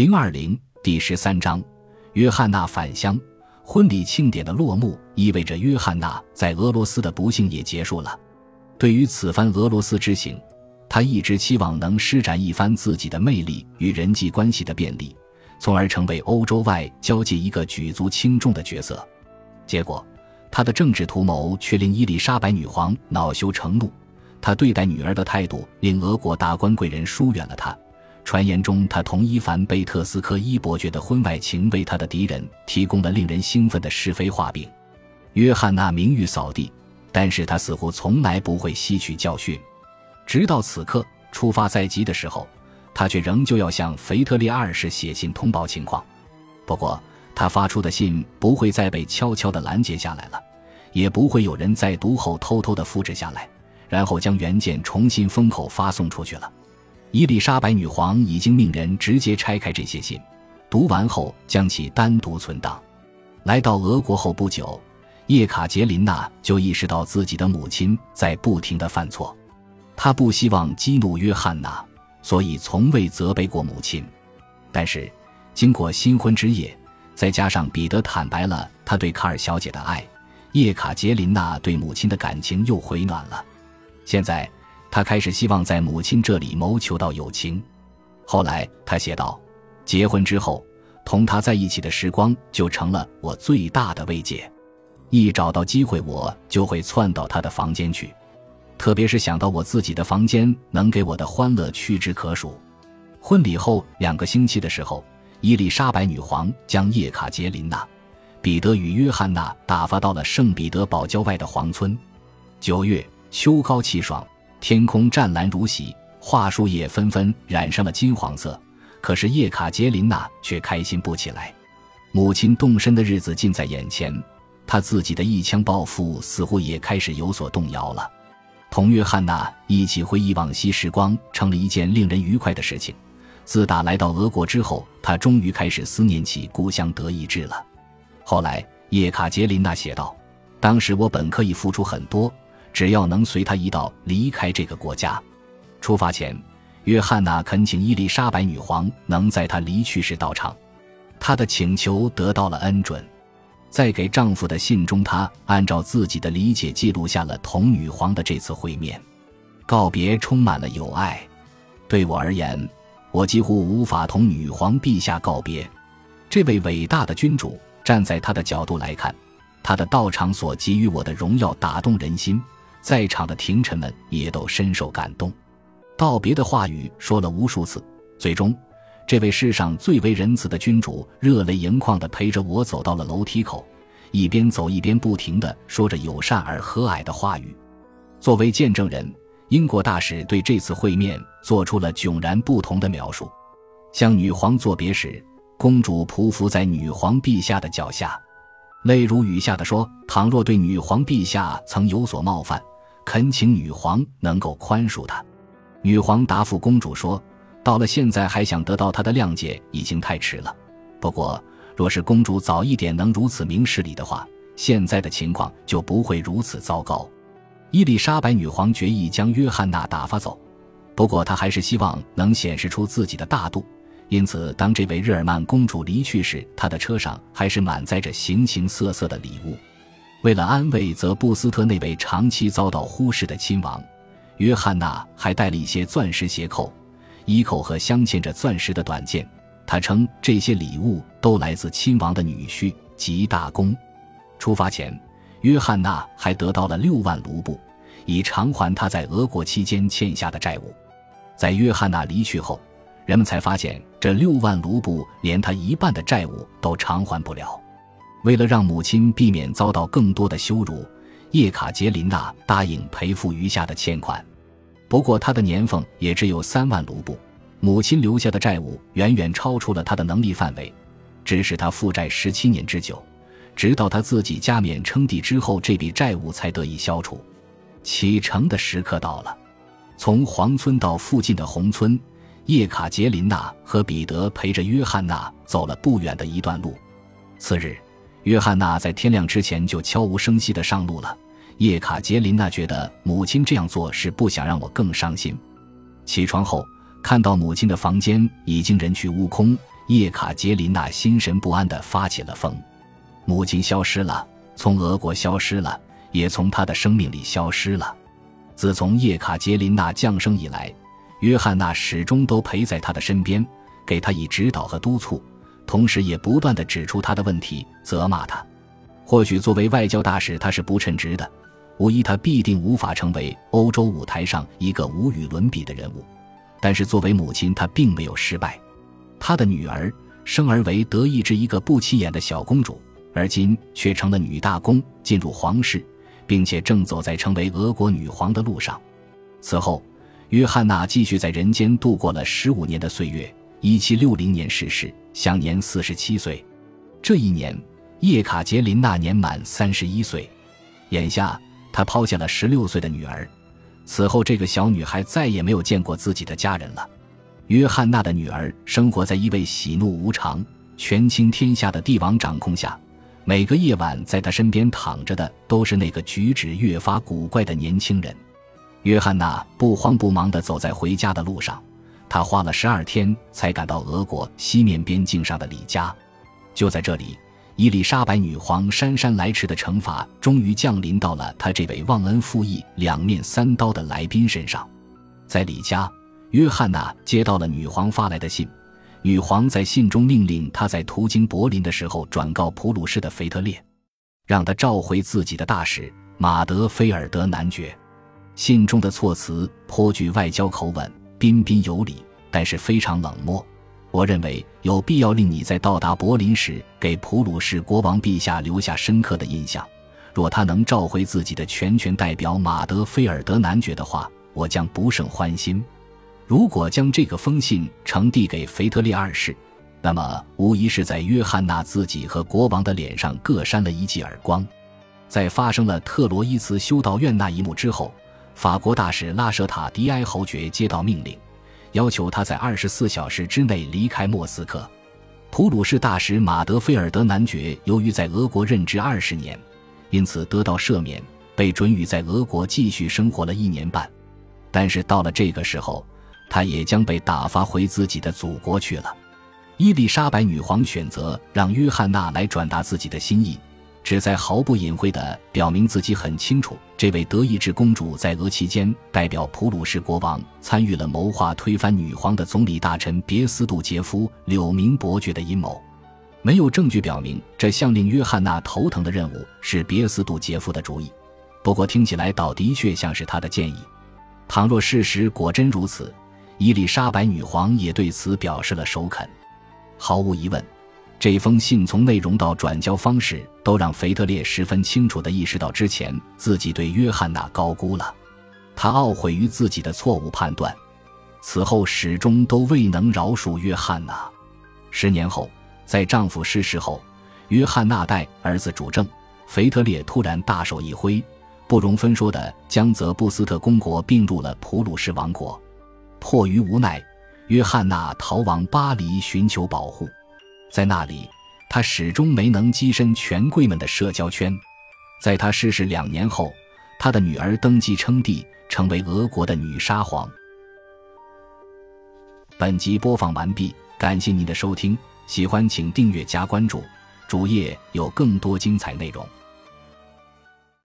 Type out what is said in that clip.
零二零第十三章，约翰娜返乡。婚礼庆典的落幕，意味着约翰娜在俄罗斯的不幸也结束了。对于此番俄罗斯之行，他一直期望能施展一番自己的魅力与人际关系的便利，从而成为欧洲外交界一个举足轻重的角色。结果，他的政治图谋却令伊丽莎白女皇恼羞成怒。他对待女儿的态度令俄国达官贵人疏远了他。传言中，他同伊凡贝特斯科伊伯爵的婚外情为他的敌人提供了令人兴奋的是非画饼。约翰娜名誉扫地，但是他似乎从来不会吸取教训。直到此刻，出发在即的时候，他却仍旧要向腓特烈二世写信通报情况。不过，他发出的信不会再被悄悄地拦截下来了，也不会有人在读后偷偷地复制下来，然后将原件重新封口发送出去了。伊丽莎白女皇已经命人直接拆开这些信，读完后将其单独存档。来到俄国后不久，叶卡捷琳娜就意识到自己的母亲在不停的犯错，她不希望激怒约翰娜，所以从未责备过母亲。但是，经过新婚之夜，再加上彼得坦白了他对卡尔小姐的爱，叶卡捷琳娜对母亲的感情又回暖了。现在。他开始希望在母亲这里谋求到友情。后来他写道：“结婚之后，同他在一起的时光就成了我最大的慰藉。一找到机会，我就会窜到他的房间去，特别是想到我自己的房间能给我的欢乐屈指可数。”婚礼后两个星期的时候，伊丽莎白女皇将叶卡捷琳娜、彼得与约翰娜打发到了圣彼得堡郊外的皇村。九月，秋高气爽。天空湛蓝如洗，桦树叶纷纷染上了金黄色。可是叶卡捷琳娜却开心不起来。母亲动身的日子近在眼前，她自己的一腔抱负似乎也开始有所动摇了。同约翰娜一起回忆往昔时光，成了一件令人愉快的事情。自打来到俄国之后，他终于开始思念起故乡德意志了。后来，叶卡捷琳娜写道：“当时我本可以付出很多。”只要能随他一道离开这个国家，出发前，约翰娜恳请伊丽莎白女皇能在她离去时到场。她的请求得到了恩准。在给丈夫的信中，她按照自己的理解记录下了同女皇的这次会面。告别充满了友爱。对我而言，我几乎无法同女皇陛下告别。这位伟大的君主，站在他的角度来看，他的到场所给予我的荣耀打动人心。在场的廷臣们也都深受感动，道别的话语说了无数次，最终，这位世上最为仁慈的君主热泪盈眶地陪着我走到了楼梯口，一边走一边不停地说着友善而和蔼的话语。作为见证人，英国大使对这次会面做出了迥然不同的描述。向女皇作别时，公主匍匐在女皇陛下的脚下，泪如雨下的说：“倘若对女皇陛下曾有所冒犯。”恳请女皇能够宽恕他。女皇答复公主说：“到了现在还想得到她的谅解，已经太迟了。不过，若是公主早一点能如此明事理的话，现在的情况就不会如此糟糕。”伊丽莎白女皇决意将约翰娜打发走，不过她还是希望能显示出自己的大度。因此，当这位日耳曼公主离去时，她的车上还是满载着形形色色的礼物。为了安慰泽布斯特那位长期遭到忽视的亲王，约翰娜还带了一些钻石鞋扣、衣扣和镶嵌着钻石的短剑。他称这些礼物都来自亲王的女婿吉大公。出发前，约翰娜还得到了六万卢布，以偿还他在俄国期间欠下的债务。在约翰娜离去后，人们才发现这六万卢布连他一半的债务都偿还不了。为了让母亲避免遭到更多的羞辱，叶卡捷琳娜答应赔付余下的欠款。不过，她的年俸也只有三万卢布，母亲留下的债务远远超出了她的能力范围，致使她负债十七年之久。直到她自己加冕称帝之后，这笔债务才得以消除。启程的时刻到了，从黄村到附近的红村，叶卡捷琳娜和彼得陪着约翰娜走了不远的一段路。次日。约翰娜在天亮之前就悄无声息地上路了。叶卡捷琳娜觉得母亲这样做是不想让我更伤心。起床后看到母亲的房间已经人去屋空，叶卡捷琳娜心神不安地发起了疯。母亲消失了，从俄国消失了，也从她的生命里消失了。自从叶卡捷琳娜降生以来，约翰娜始终都陪在她的身边，给她以指导和督促，同时也不断地指出他的问题，责骂他。或许作为外交大使，他是不称职的，无疑他必定无法成为欧洲舞台上一个无与伦比的人物。但是作为母亲，她并没有失败。她的女儿生而为德意志一个不起眼的小公主，而今却成了女大公，进入皇室，并且正走在成为俄国女皇的路上。此后，约翰娜继续在人间度过了十五年的岁月。一七六零年逝世，享年四十七岁。这一年，叶卡捷琳娜年满三十一岁。眼下，她抛下了十六岁的女儿。此后，这个小女孩再也没有见过自己的家人了。约翰娜的女儿生活在一位喜怒无常、权倾天下的帝王掌控下，每个夜晚在她身边躺着的都是那个举止越发古怪的年轻人。约翰娜不慌不忙地走在回家的路上，他花了十二天才赶到俄国西面边境上的李家。就在这里。伊丽莎白女皇姗姗来迟的惩罚终于降临到了他这位忘恩负义、两面三刀的来宾身上。在李家，约翰娜接到了女皇发来的信。女皇在信中命令她在途经柏林的时候转告普鲁士的腓特烈，让他召回自己的大使马德菲尔德男爵。信中的措辞颇具外交口吻，彬彬有礼，但是非常冷漠。我认为有必要令你在到达柏林时给普鲁士国王陛下留下深刻的印象。若他能召回自己的全权代表马德菲尔德男爵的话，我将不胜欢心。如果将这个封信呈递给腓特烈二世，那么无疑是在约翰娜自己和国王的脸上各扇了一记耳光。在发生了特罗伊茨修道院那一幕之后，法国大使拉舍塔迪埃侯爵接到命令。要求他在二十四小时之内离开莫斯科。普鲁士大使马德菲尔德男爵由于在俄国任职二十年，因此得到赦免，被准予在俄国继续生活了一年半。但是到了这个时候，他也将被打发回自己的祖国去了。伊丽莎白女皇选择让约翰娜来转达自己的心意。旨在毫不隐晦地表明自己很清楚，这位德意志公主在俄期间代表普鲁士国王参与了谋划推翻女皇的总理大臣别斯杜杰夫柳明伯爵的阴谋。没有证据表明这项令约翰娜头疼的任务是别斯杜杰夫的主意，不过听起来倒的确像是他的建议。倘若事实果真如此，伊丽莎白女皇也对此表示了首肯。毫无疑问。这封信从内容到转交方式，都让腓特烈十分清楚地意识到之前自己对约翰娜高估了。他懊悔于自己的错误判断，此后始终都未能饶恕约翰娜。十年后，在丈夫逝世后，约翰娜代儿子主政，腓特烈突然大手一挥，不容分说地将泽布斯特公国并入了普鲁士王国。迫于无奈，约翰娜逃往巴黎寻求保护。在那里，他始终没能跻身权贵们的社交圈。在他逝世两年后，他的女儿登基称帝，成为俄国的女沙皇。本集播放完毕，感谢您的收听，喜欢请订阅加关注，主页有更多精彩内容。